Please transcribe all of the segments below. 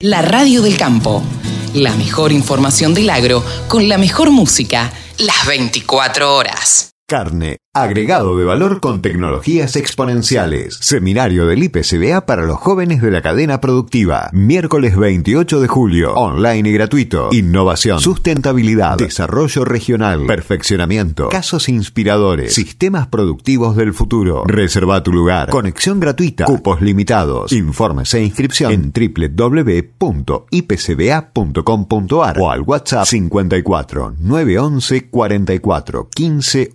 La radio del campo. La mejor información del agro con la mejor música. Las 24 horas. Carne, agregado de valor con tecnologías exponenciales. Seminario del IPCBA para los jóvenes de la cadena productiva. Miércoles 28 de julio. Online y gratuito. Innovación, sustentabilidad, desarrollo regional, perfeccionamiento, casos inspiradores, sistemas productivos del futuro. Reserva tu lugar. Conexión gratuita. Cupos limitados. Informes e inscripción en www.ipcba.com.ar o al WhatsApp 54 911 44 15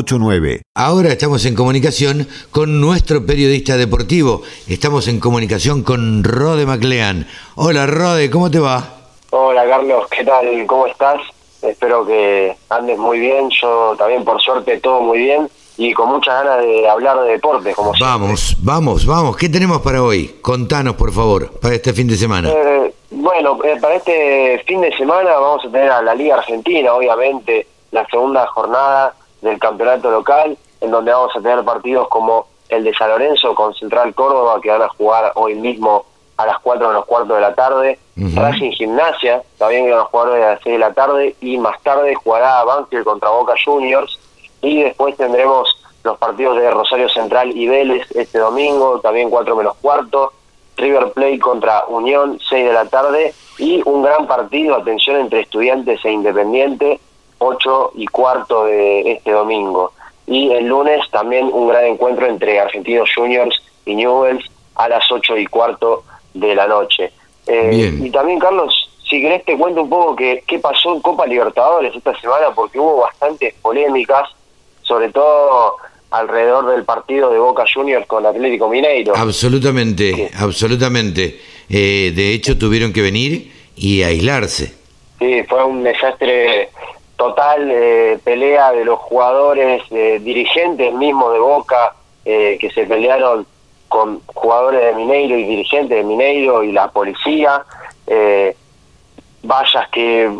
8189. Ahora estamos en comunicación con nuestro periodista deportivo. Estamos en comunicación con Rode Maclean. Hola Rode, ¿cómo te va? Hola Carlos, ¿qué tal? ¿Cómo estás? Espero que andes muy bien. Yo también, por suerte, todo muy bien y con muchas ganas de hablar de deportes, como Vamos, vamos, vamos. ¿Qué tenemos para hoy? Contanos, por favor, para este fin de semana. Eh, bueno, eh, para este fin de semana vamos a tener a la Liga Argentina, obviamente, la segunda jornada del campeonato local, en donde vamos a tener partidos como el de San Lorenzo con Central Córdoba, que van a jugar hoy mismo a las 4 de los cuartos de la tarde, Racing Gimnasia, también que van a jugar hoy a las 6 de la tarde, y más tarde jugará Banfield contra Boca Juniors, y después tendremos los partidos de Rosario Central y Vélez este domingo, también 4 menos cuarto, River Plate contra Unión, 6 de la tarde, y un gran partido, atención, entre estudiantes e independiente, 8 y cuarto de este domingo. Y el lunes también un gran encuentro entre Argentinos Juniors y Newells a las 8 y cuarto de la noche. Eh, y también, Carlos, si querés te cuento un poco qué, qué pasó en Copa Libertadores esta semana, porque hubo bastantes polémicas, sobre todo alrededor del partido de Boca Juniors con Atlético Mineiro. Absolutamente, absolutamente. Eh, de hecho, tuvieron que venir y aislarse. Sí, fue un desastre total eh, pelea de los jugadores, eh, dirigentes mismos de Boca, eh, que se pelearon con jugadores de Mineiro y dirigentes de Mineiro y la policía, vallas que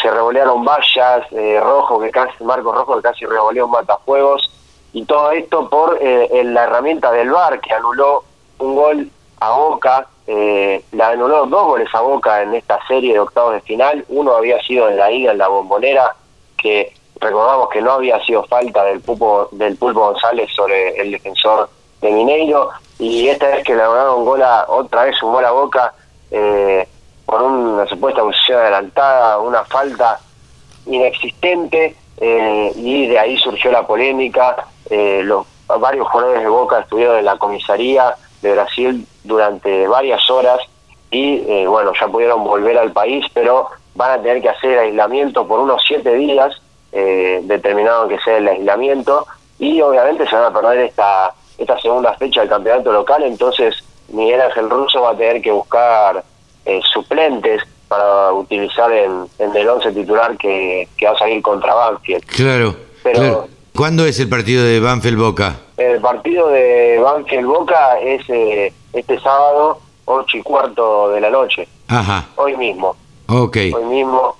se revolearon vallas, Rojo que casi, Marco Rojo que casi revoleó un matafuegos, y todo esto por la herramienta del VAR que anuló un gol a Boca, eh, la anuló dos goles a Boca en esta serie de octavos de final, uno había sido en la ida en la bombonera que recordamos que no había sido falta del pulpo, del pulpo González sobre el defensor de Mineiro y esta vez que le un gol a, otra vez un gol a Boca eh, por una supuesta posición adelantada, una falta inexistente eh, y de ahí surgió la polémica. Eh, los varios jugadores de Boca estuvieron en la comisaría de Brasil durante varias horas y bueno ya pudieron volver al país, pero van a tener que hacer aislamiento por unos siete días, eh, determinado que sea el aislamiento, y obviamente se van a perder esta, esta segunda fecha del campeonato local, entonces Miguel Ángel Russo va a tener que buscar eh, suplentes para utilizar en, el once titular que, va a salir contra Banfield. Claro, Pero, ¿Cuándo es el partido de Banfield Boca? El partido de Banfield Boca es eh, este sábado, ocho y cuarto de la noche. Ajá. Hoy mismo okay. hoy mismo.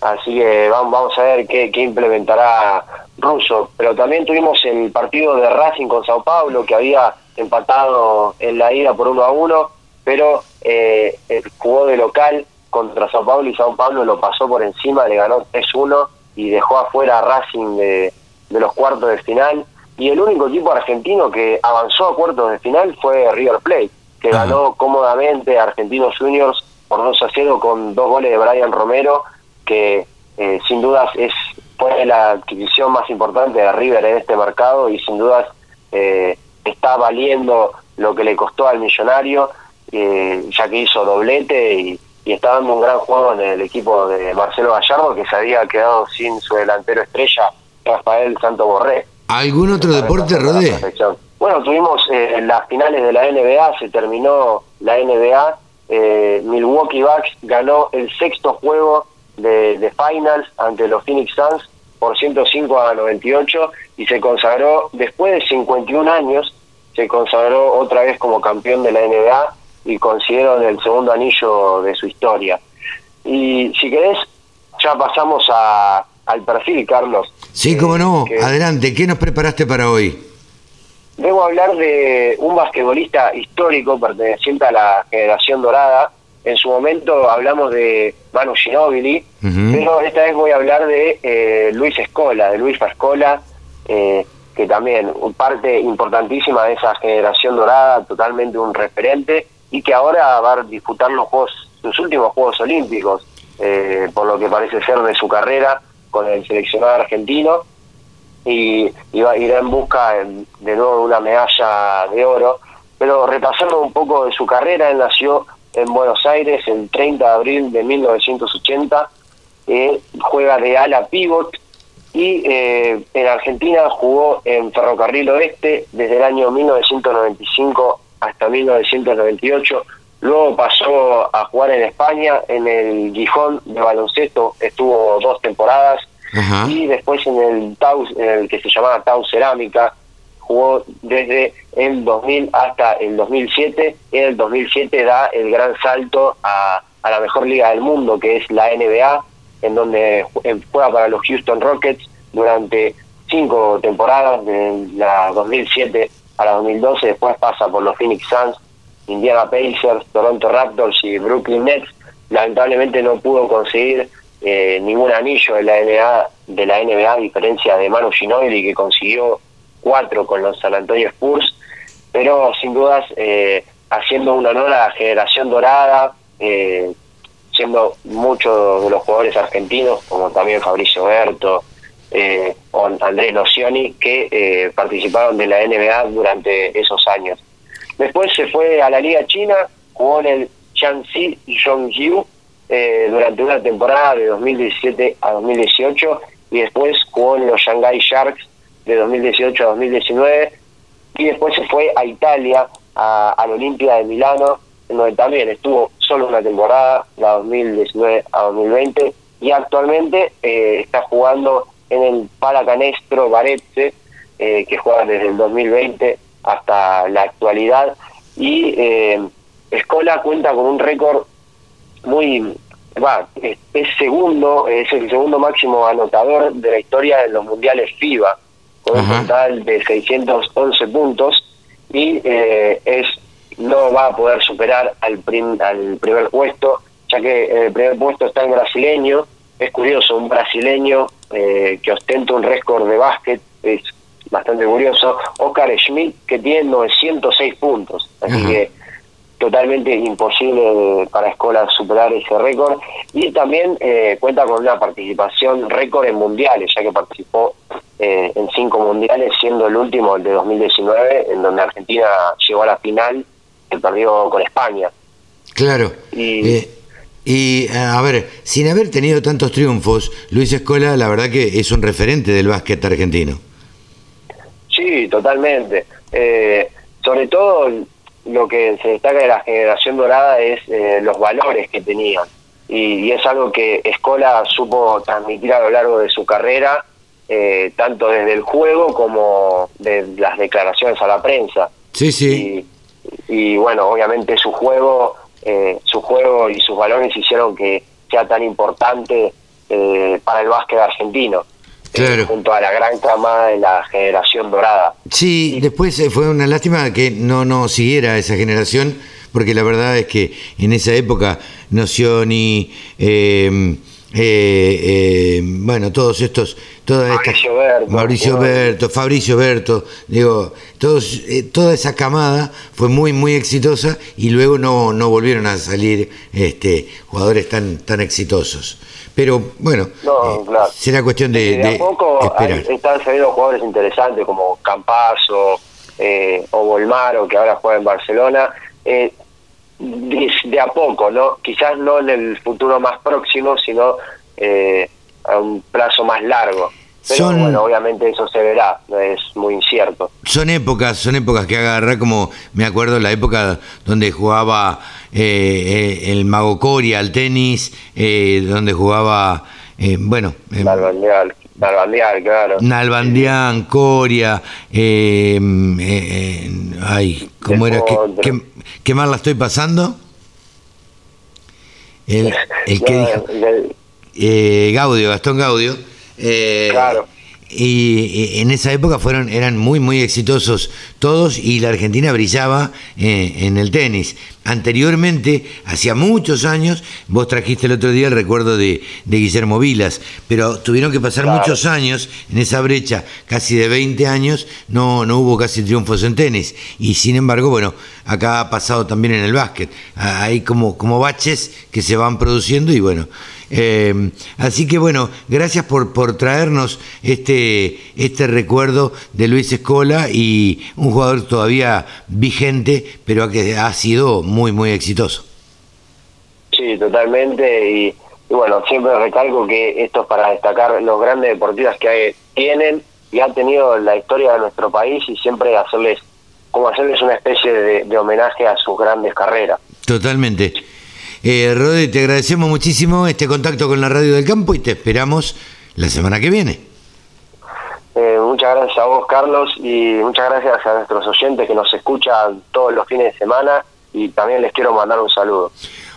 Así que vamos, vamos a ver qué, qué implementará Russo. Pero también tuvimos el partido de Racing con Sao Paulo, que había empatado en la ida por 1 a 1, pero eh, jugó de local contra Sao Paulo y Sao Paulo lo pasó por encima, le ganó 3-1 y dejó afuera a Racing de, de los cuartos de final. Y el único equipo argentino que avanzó a cuartos de final fue River Plate, que ganó cómodamente a Argentinos Juniors por 2 a 0 con dos goles de Brian Romero, que eh, sin dudas es fue la adquisición más importante de River en este mercado y sin dudas eh, está valiendo lo que le costó al millonario, eh, ya que hizo doblete y, está dando un gran juego en el equipo de Marcelo Gallardo, que se había quedado sin su delantero estrella, Rafael Santo Borré. ¿Algún otro deporte, Rodé? Bueno, tuvimos en las finales de la NBA, se terminó la NBA eh, Milwaukee Bucks ganó el sexto juego de, Finals ante los Phoenix Suns por 105 a 98 y se consagró, después de 51 años, se consagró otra vez como campeón de la NBA y consiguieron el segundo anillo de su historia. Y si querés, ya pasamos a, al perfil, Carlos. Sí, cómo no. Adelante, ¿qué nos preparaste para hoy? Debo hablar de un basquetbolista histórico perteneciente a la generación dorada, en su momento hablamos de Manu Ginóbili, pero esta vez voy a hablar de eh, Luis Escola, de Luis Fascola, eh, que también parte importantísima de esa generación dorada, totalmente un referente, y que ahora va a disputar los juegos, sus últimos Juegos Olímpicos, eh, por lo que parece ser de su carrera con el seleccionado argentino, y, va, irá en busca de nuevo de una medalla de oro. Pero repasando un poco de su carrera, él nació en Buenos Aires el 30 de abril de 1980, eh, juega de ala pivot y eh, en Argentina jugó en Ferrocarril Oeste desde el año 1995 hasta 1998. Luego pasó a jugar en España, en el Gijón de baloncesto, estuvo dos temporadas, y después en el Tau, en el que se llamaba Tau Cerámica, jugó desde el 2000 hasta el 2007. En el 2007 da el gran salto a, a la mejor liga del mundo, que es la NBA, en donde juega para los Houston Rockets durante cinco temporadas, de la 2007 a la 2012. Después pasa por los Phoenix Suns, Indiana Pacers, Toronto Raptors y Brooklyn Nets. Lamentablemente no pudo conseguir eh, ningún anillo de la NBA, de la NBA, a diferencia de Manu Ginobili, que consiguió cuatro con los San Antonio Spurs, pero sin dudas eh, haciendo un honor a la generación dorada, eh, siendo muchos de los jugadores argentinos, como también Fabricio Berto eh, o Andrés Nocioni, que eh, participaron de la NBA durante esos años. Después se fue a la Liga China, jugó en el Jiangxi Zhongjiu eh, durante una temporada de 2017 a 2018 y después jugó en los Shanghai Sharks de 2018 a 2019 y después se fue a Italia, a, la Olimpia de Milano, donde también estuvo solo una temporada, la 2019 a 2020, y actualmente eh, está jugando en el Palacanestro Varese, eh, que juega desde el 2020 hasta la actualidad, y eh, Escola cuenta con un récord muy va es, segundo es el segundo máximo anotador de la historia de los mundiales FIBA con un total de 611 puntos y eh, es no va a poder superar al, al primer puesto, ya que en el primer puesto está el brasileño. Es curioso, un brasileño eh, que ostenta un récord de básquet, es bastante curioso. Oscar Schmidt, que tiene 906 puntos. Así que totalmente imposible para Escola superar ese récord. Y también eh, cuenta con una participación récord en mundiales ya que participó eh, en cinco mundiales siendo el último el de 2019 en donde Argentina llegó a la final y perdió con España. Claro. Y, eh, y a ver sin haber tenido tantos triunfos Luis Escola la verdad que es un referente del básquet argentino. Sí totalmente. Sobre todo lo que se destaca de la generación dorada es eh, los valores que tenían. Y, es algo que Escola supo transmitir a lo largo de su carrera, eh, tanto desde el juego como de las declaraciones a la prensa. Sí, sí. Y, bueno, obviamente su juego, eh, su juego y sus valores hicieron que sea tan importante para el básquet argentino. Claro. junto a la gran camada de la generación dorada. Sí, después eh, fue una lástima que no, no siguiera esa generación, porque la verdad es que en esa época Nocioni, eh, eh, bueno, todos estos, toda Mauricio Berto, Mauricio Berto, Fabricio Berto, digo, todos, toda esa camada fue muy, muy exitosa y luego no, no volvieron a salir este, jugadores tan, tan exitosos. Pero bueno, eh, será cuestión de, de, poco están saliendo jugadores interesantes como Campazo eh, o Volmaro, que ahora juega en Barcelona. Eh, de, a poco, ¿no? Quizás no en el futuro más próximo, sino eh, a un plazo más largo. Pero bueno, obviamente eso se verá, es muy incierto. Son épocas, son épocas que agarra, como me acuerdo la época donde jugaba eh, eh, el Mago Coria al tenis, eh, donde jugaba, bueno... Nalbandián, claro. Nalbandián, Coria, ay, ¿cómo era? ¿Qué, qué, mal la estoy pasando? El, el que dijo... Gaudio, Gastón Gaudio. Eh, claro. y en esa época fueron eran muy muy exitosos todos y la Argentina brillaba eh, en el tenis anteriormente hacía muchos años vos trajiste el otro día el recuerdo de, Guillermo Vilas pero tuvieron que pasar muchos años en esa brecha casi de 20 años no no hubo casi triunfos en tenis. Y sin embargo bueno acá ha pasado también en el básquet. Hay como como baches que se van produciendo y bueno eh, así que bueno, gracias por, por traernos este, este recuerdo de Luis Escola y un jugador todavía vigente, pero que ha sido muy, muy exitoso. Sí, totalmente. Y, bueno, siempre recalco que esto es para destacar los grandes deportistas que tienen y han tenido la historia de nuestro país y siempre hacerles, como hacerles una especie de homenaje a sus grandes carreras. Totalmente. Eh, Rode, te agradecemos muchísimo este contacto con la Radio del Campo y te esperamos la semana que viene. Eh, muchas gracias a vos, Carlos, y muchas gracias a nuestros oyentes que nos escuchan todos los fines de semana y también les quiero mandar un saludo.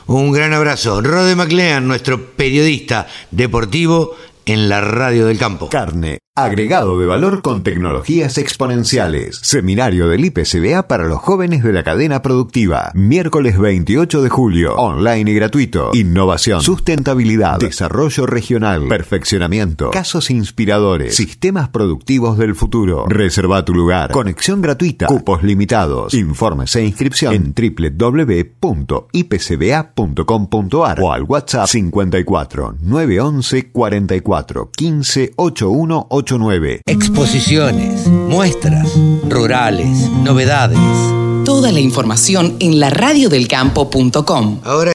Un gran abrazo. Rode MacLean, nuestro periodista deportivo en la Radio del Campo. Carne Agregado de valor con tecnologías exponenciales. Seminario del IPCBA para los jóvenes de la cadena productiva. Miércoles 28 de julio. Online y gratuito. Innovación, sustentabilidad, desarrollo regional, perfeccionamiento, casos inspiradores, sistemas productivos del futuro. Reserva tu lugar. Conexión gratuita. Cupos limitados. Informes e inscripción en www.ipcba.com.ar o al WhatsApp 54 911 44 15 81 Exposiciones, muestras, rurales, novedades. Toda la información en laradiodelcampo.com. Ahora